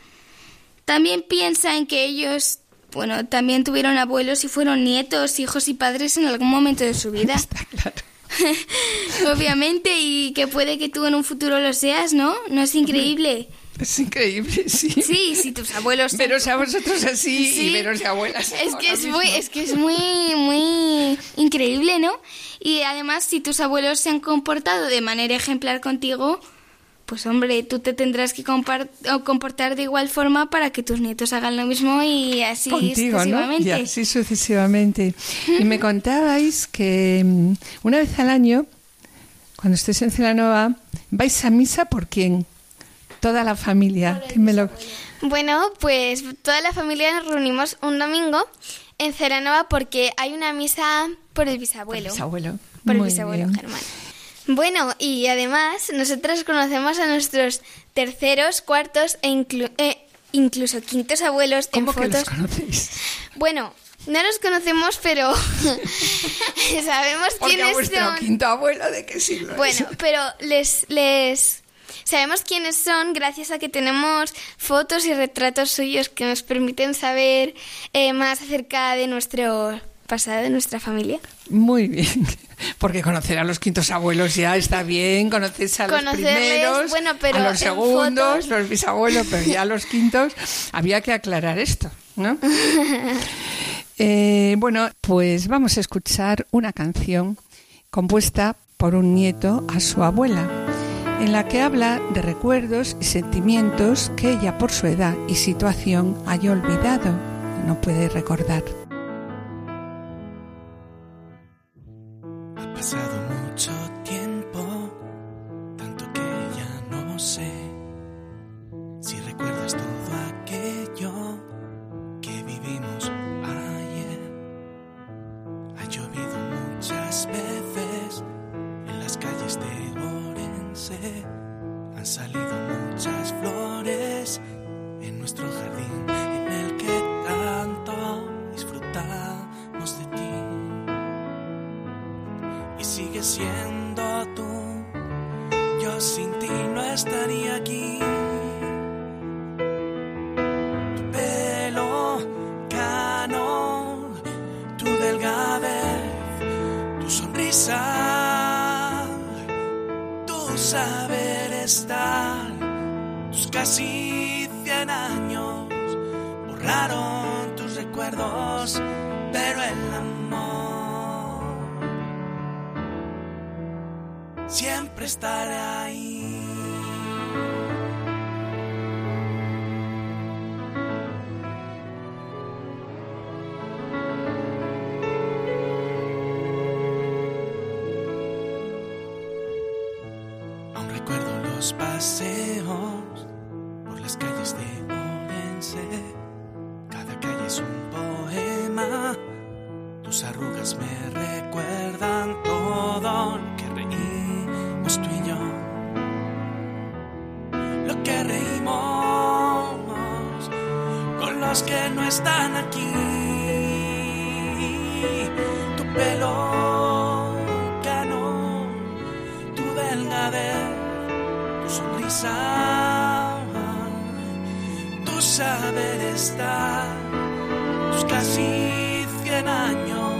También piensa en que ellos, bueno, también tuvieron abuelos y fueron nietos, hijos y padres en algún momento de su vida. Está claro. Obviamente, y que puede que tú en un futuro lo seas, ¿no? ¿No es increíble? Es increíble, sí. Sí, si tus abuelos... Veros a vosotros así Sí. y veros de abuelas. Es que es muy, es que es muy, muy increíble, ¿no? Y además, si tus abuelos se han comportado de manera ejemplar contigo, pues hombre, tú te tendrás que comportar de igual forma para que tus nietos hagan lo mismo y así Contigo, ¿no? sucesivamente. Y así sucesivamente. Y me contabais que mm, una vez al año, cuando estéis en Celanova, vais a misa por quién? Toda la familia. Bueno, pues toda la familia nos reunimos un domingo en Ceranova porque hay una misa por el bisabuelo. Bisabuelo. Por el Muy bisabuelo bien. Germán. Bueno, y además nosotros conocemos a nuestros terceros, cuartos e inclu- eh, incluso quintos abuelos en ¿Cómo que los fotos. conocéis? Bueno, no los conocemos, pero sabemos Porque quiénes vuestro son. quinto abuelo, ¿de qué siglo es? Bueno, pero les, les sabemos quiénes son gracias a que tenemos fotos y retratos suyos que nos permiten saber eh, más acerca de nuestro pasado, de nuestra familia. Muy bien. Porque conocer a los quintos abuelos ya está bien, conoces a los primeros, bueno, pero a los segundos, fotos- los bisabuelos, pero ya a los quintos había que aclarar esto, ¿no? Eh, bueno, pues vamos a escuchar una canción compuesta por un nieto a su abuela, en la que habla de recuerdos y sentimientos que ella por su edad y situación haya olvidado, no puede recordar. Están aquí. Tu pelo cano, tu delgadez, tu sonrisa, tu saber estar, tus casi cien años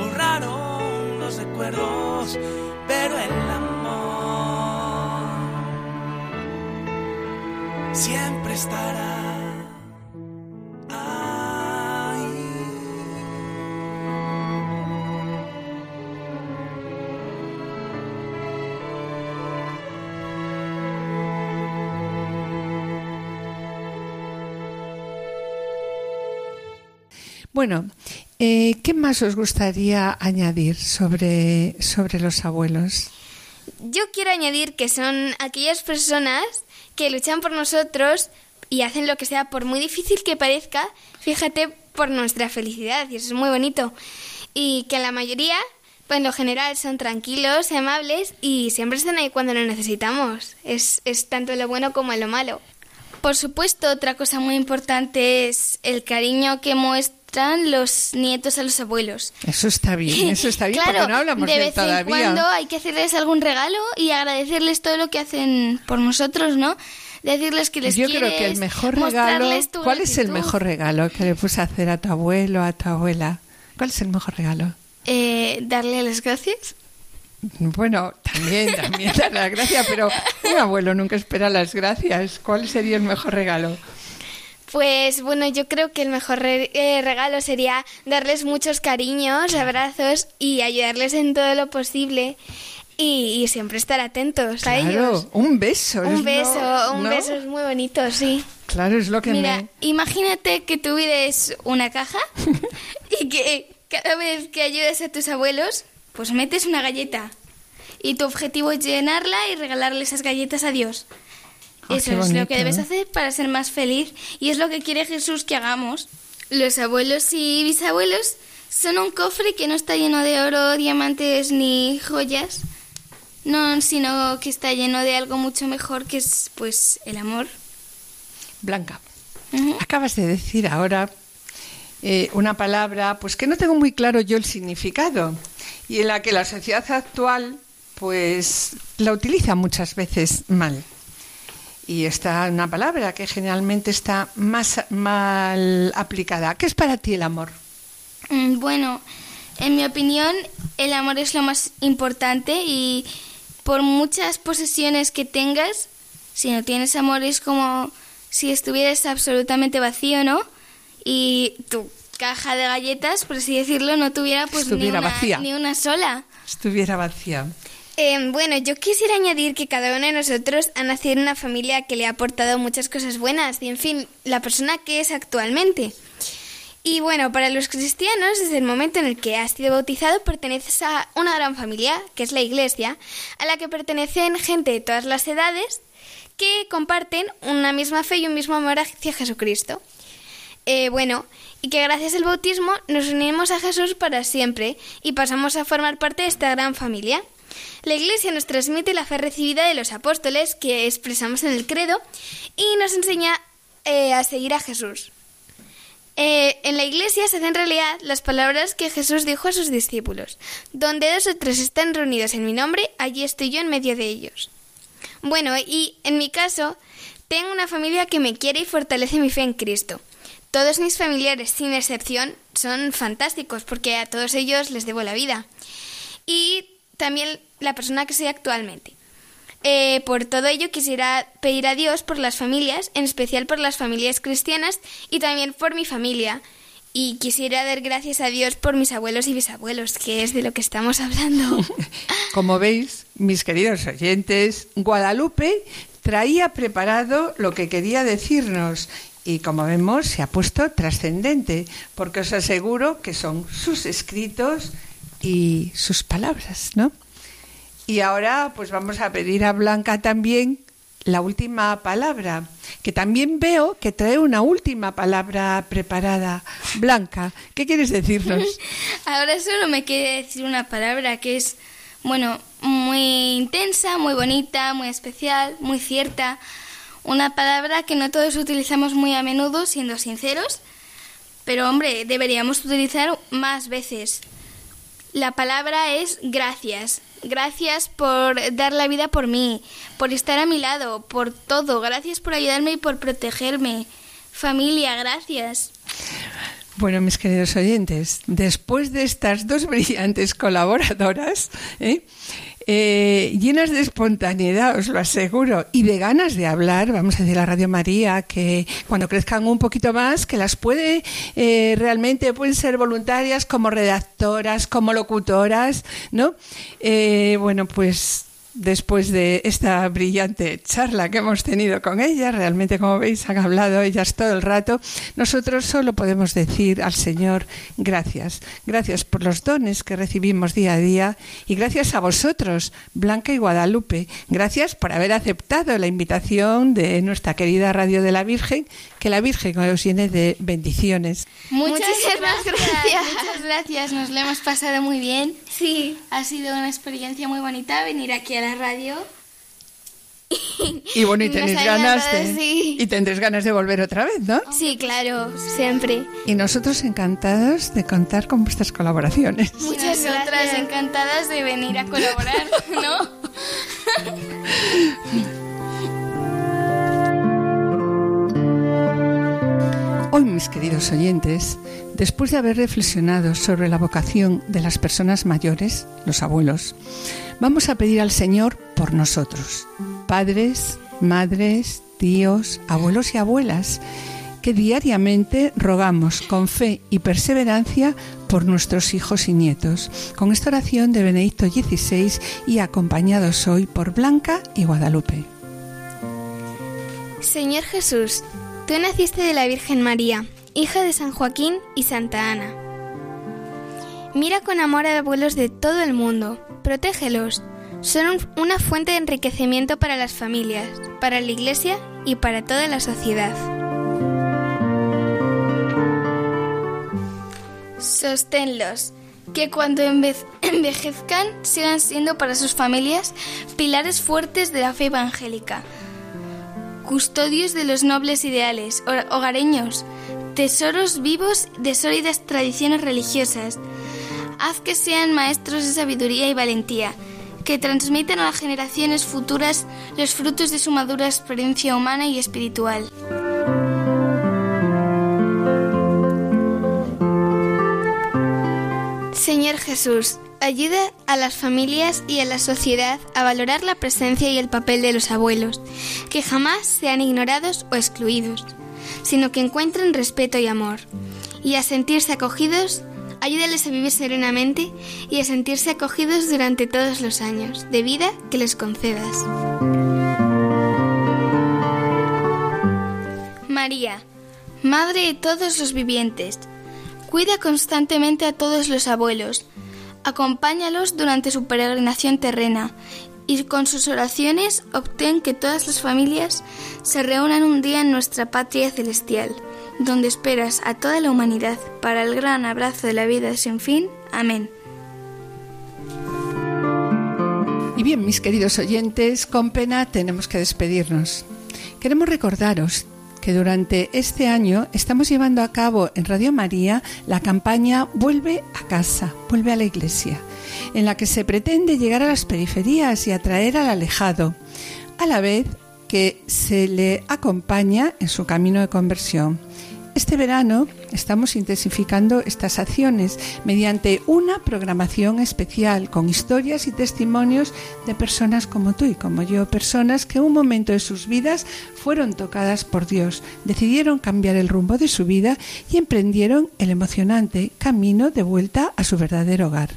borraron los recuerdos, pero el amor siempre estará. Bueno, eh, ¿qué más os gustaría añadir sobre, sobre los abuelos? Yo quiero añadir que son aquellas personas que luchan por nosotros y hacen lo que sea, por muy difícil que parezca, fíjate, por nuestra felicidad, y eso es muy bonito. Y que la mayoría, pues en lo general, son tranquilos, amables y siempre están ahí cuando lo necesitamos. Es, es tanto lo bueno como lo malo. Por supuesto, otra cosa muy importante es el cariño que muestran los nietos a los abuelos. Eso está bien, eso está bien, claro, porque no hablamos de vez todavía. en cuando hay que hacerles algún regalo y agradecerles todo lo que hacen por nosotros, ¿no? Decirles que les Yo quieres, creo que el mejor regalo. ¿Cuál es el mejor regalo que le puse a hacer a tu abuelo, a tu abuela? ¿Cuál es el mejor regalo? Eh, darle las gracias. Bueno, también, también dar las gracias, pero un abuelo nunca espera las gracias. ¿Cuál sería el mejor regalo? Pues bueno, yo creo que el mejor re- eh, regalo sería darles muchos cariños, abrazos y ayudarles en todo lo posible y, y siempre estar atentos a ellos. Claro, un beso. es Un lo- beso, un ¿no? beso es muy bonito, sí. Claro, es lo que Mira, me... imagínate que tu vida es una caja y que cada vez que ayudes a tus abuelos, pues metes una galleta. Y tu objetivo es llenarla y regalarle esas galletas a Dios. Ah, Eso es lo que debes ¿eh? hacer para ser más feliz. Y es lo que quiere Jesús que hagamos. Los abuelos y bisabuelos son un cofre que no está lleno de oro, diamantes ni joyas. No, sino que está lleno de algo mucho mejor que es pues el amor. Blanca, acabas de decir ahora eh, una palabra pues que no tengo muy claro yo el significado y en la que la sociedad actual pues la utiliza muchas veces mal. Y está una palabra que generalmente está más mal aplicada. ¿Qué es para ti el amor? Mm, Bueno, en mi opinión, el amor es lo más importante y por muchas posesiones que tengas, si no tienes amor es como si estuvieras absolutamente vacío, ¿no? Y tu caja de galletas, por así decirlo, no tuviera pues ni una, vacía. ni una sola. Estuviera vacía. Eh, bueno, yo quisiera añadir que cada uno de nosotros ha nacido en una familia que le ha aportado muchas cosas buenas y, en fin, la persona que es actualmente. Y bueno, para los cristianos, desde el momento en el que has sido bautizado, perteneces a una gran familia, que es la Iglesia, a la que pertenecen gente de todas las edades que comparten una misma fe y un mismo amor hacia Jesucristo. Eh, bueno, y que gracias al bautismo nos unimos a Jesús para siempre y pasamos a formar parte de esta gran familia. La Iglesia nos transmite la fe recibida de los apóstoles que expresamos en el credo y nos enseña eh, a seguir a Jesús. Eh, en la Iglesia se hacen realidad las palabras que Jesús dijo a sus discípulos. Donde dos o tres están reunidos en mi nombre, allí estoy yo en medio de ellos. Bueno, y en mi caso, tengo una familia que me quiere y fortalece mi fe en Cristo. Todos mis familiares, sin excepción, son fantásticos porque a todos ellos les debo la vida. Y también la persona que soy actualmente. Eh, por todo ello quisiera pedir a Dios por las familias, en especial por las familias cristianas y también por mi familia. Y quisiera dar gracias a Dios por mis abuelos y bisabuelos, que es de lo que estamos hablando. Como veis, mis queridos oyentes, Guadalupe traía preparado lo que quería decirnos y como vemos se ha puesto trascendente, porque os aseguro que son sus escritos y sus palabras, ¿no? Y ahora pues vamos a pedir a Blanca también la última palabra, que también veo que trae una última palabra preparada. Blanca, ¿qué quieres decirnos? Ahora solo me quiere decir una palabra que es, bueno, muy intensa, muy bonita, muy especial, muy cierta. Una palabra que no todos utilizamos muy a menudo, siendo sinceros, pero hombre, deberíamos utilizar más veces. La palabra es gracias. Gracias por dar la vida por mí, por estar a mi lado, por todo. Gracias por ayudarme y por protegerme. Familia, gracias. Bueno, mis queridos oyentes, después de estas dos brillantes colaboradoras, ¿eh? Eh, llenas de espontaneidad, os lo aseguro, y de ganas de hablar, vamos a decir a Radio María, que cuando crezcan un poquito más, que las puede eh, realmente, pueden ser voluntarias como redactoras, como locutoras, ¿no? Eh, bueno, pues después de esta brillante charla que hemos tenido con ellas, realmente como veis han hablado ellas todo el rato, nosotros solo podemos decir al Señor gracias, gracias por los dones que recibimos día a día y gracias a vosotros, Blanca y Guadalupe, gracias por haber aceptado la invitación de nuestra querida Radio de la Virgen, que la Virgen os llene de bendiciones. Muchas gracias. Muchas gracias, nos lo hemos pasado muy bien. Sí. Ha sido una experiencia muy bonita venir aquí a la radio. Y bueno, y tenéis ganas de, y tendréis ganas de volver otra vez, ¿no? Sí, claro, siempre. Y nosotros encantados de contar con vuestras colaboraciones. Muchas otras encantadas de venir a colaborar, ¿no? Hoy, mis queridos oyentes, después de haber reflexionado sobre la vocación de las personas mayores, los abuelos, vamos a pedir al Señor por nosotros, padres, madres, tíos, abuelos y abuelas, que diariamente rogamos con fe y perseverancia por nuestros hijos y nietos, con esta oración de Benedicto XVI y acompañados hoy por Blanca y Guadalupe. Señor Jesús, Tú naciste de la Virgen María, hija de San Joaquín y Santa Ana. Mira con amor a abuelos de todo el mundo, protégelos. Son una fuente de enriquecimiento para las familias, para la Iglesia y para toda la sociedad. Sosténlos, que cuando envejezcan sigan siendo para sus familias pilares fuertes de la fe evangélica custodios de los nobles ideales, hogareños, tesoros vivos de sólidas tradiciones religiosas. Haz que sean maestros de sabiduría y valentía, que transmitan a las generaciones futuras los frutos de su madura experiencia humana y espiritual. Señor Jesús, ayuda a las familias y a la sociedad a valorar la presencia y el papel de los abuelos, que jamás sean ignorados o excluidos, sino que encuentren respeto y amor, y a sentirse acogidos, ayúdales a vivir serenamente y a sentirse acogidos durante todos los años de vida que les concedas. María, Madre de todos los vivientes, cuida constantemente a todos los abuelos, Acompáñalos durante su peregrinación terrena y con sus oraciones obtén que todas las familias se reúnan un día en nuestra patria celestial, donde esperas a toda la humanidad para el gran abrazo de la vida sin fin. Amén. Y bien, mis queridos oyentes, con pena tenemos que despedirnos. Queremos recordaros que durante este año estamos llevando a cabo en Radio María la campaña Vuelve a casa, vuelve a la iglesia, en la que se pretende llegar a las periferias y atraer al alejado, a la vez que se le acompaña en su camino de conversión. Este verano estamos intensificando estas acciones mediante una programación especial con historias y testimonios de personas como tú y como yo, personas que en un momento de sus vidas fueron tocadas por Dios, decidieron cambiar el rumbo de su vida y emprendieron el emocionante camino de vuelta a su verdadero hogar.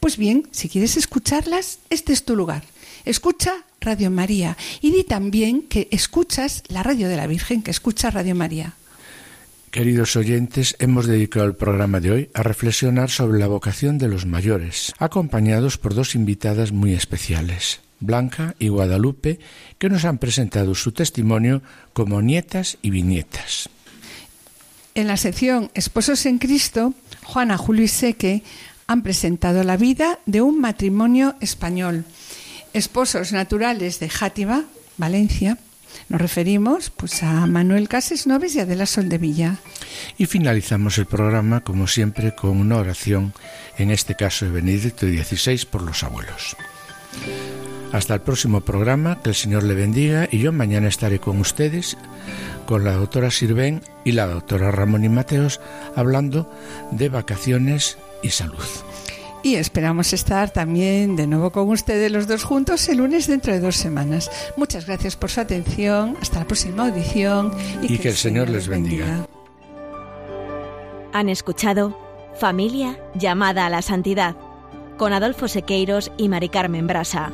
Pues bien, si quieres escucharlas, este es tu lugar. Escucha Radio María y di también que escuchas la radio de la Virgen, que escucha Radio María. Queridos oyentes, hemos dedicado el programa de hoy a reflexionar sobre la vocación de los mayores, acompañados por dos invitadas muy especiales, Blanca y Guadalupe, que nos han presentado su testimonio como nietas y bisnietas. En la sección Esposos en Cristo, Juana, Julio y Seque han presentado la vida de un matrimonio español, esposos naturales de Játiva, Valencia, nos referimos pues a Manuel Cases Noves y Adela Soldevilla. Y finalizamos el programa, como siempre, con una oración, en este caso de Benedicto XVI por los abuelos. Hasta el próximo programa, que el Señor le bendiga y yo mañana estaré con ustedes, con la doctora Sirven y la doctora Ramón y Mateos, hablando de vacaciones y salud. Y esperamos estar también de nuevo con ustedes los dos juntos el lunes dentro de dos semanas. Muchas gracias por su atención. Hasta la próxima audición. Y, que, el Señor les bendiga. Han escuchado Familia llamada a la santidad con Adolfo Sequeiros y Mari Carmen Brasa.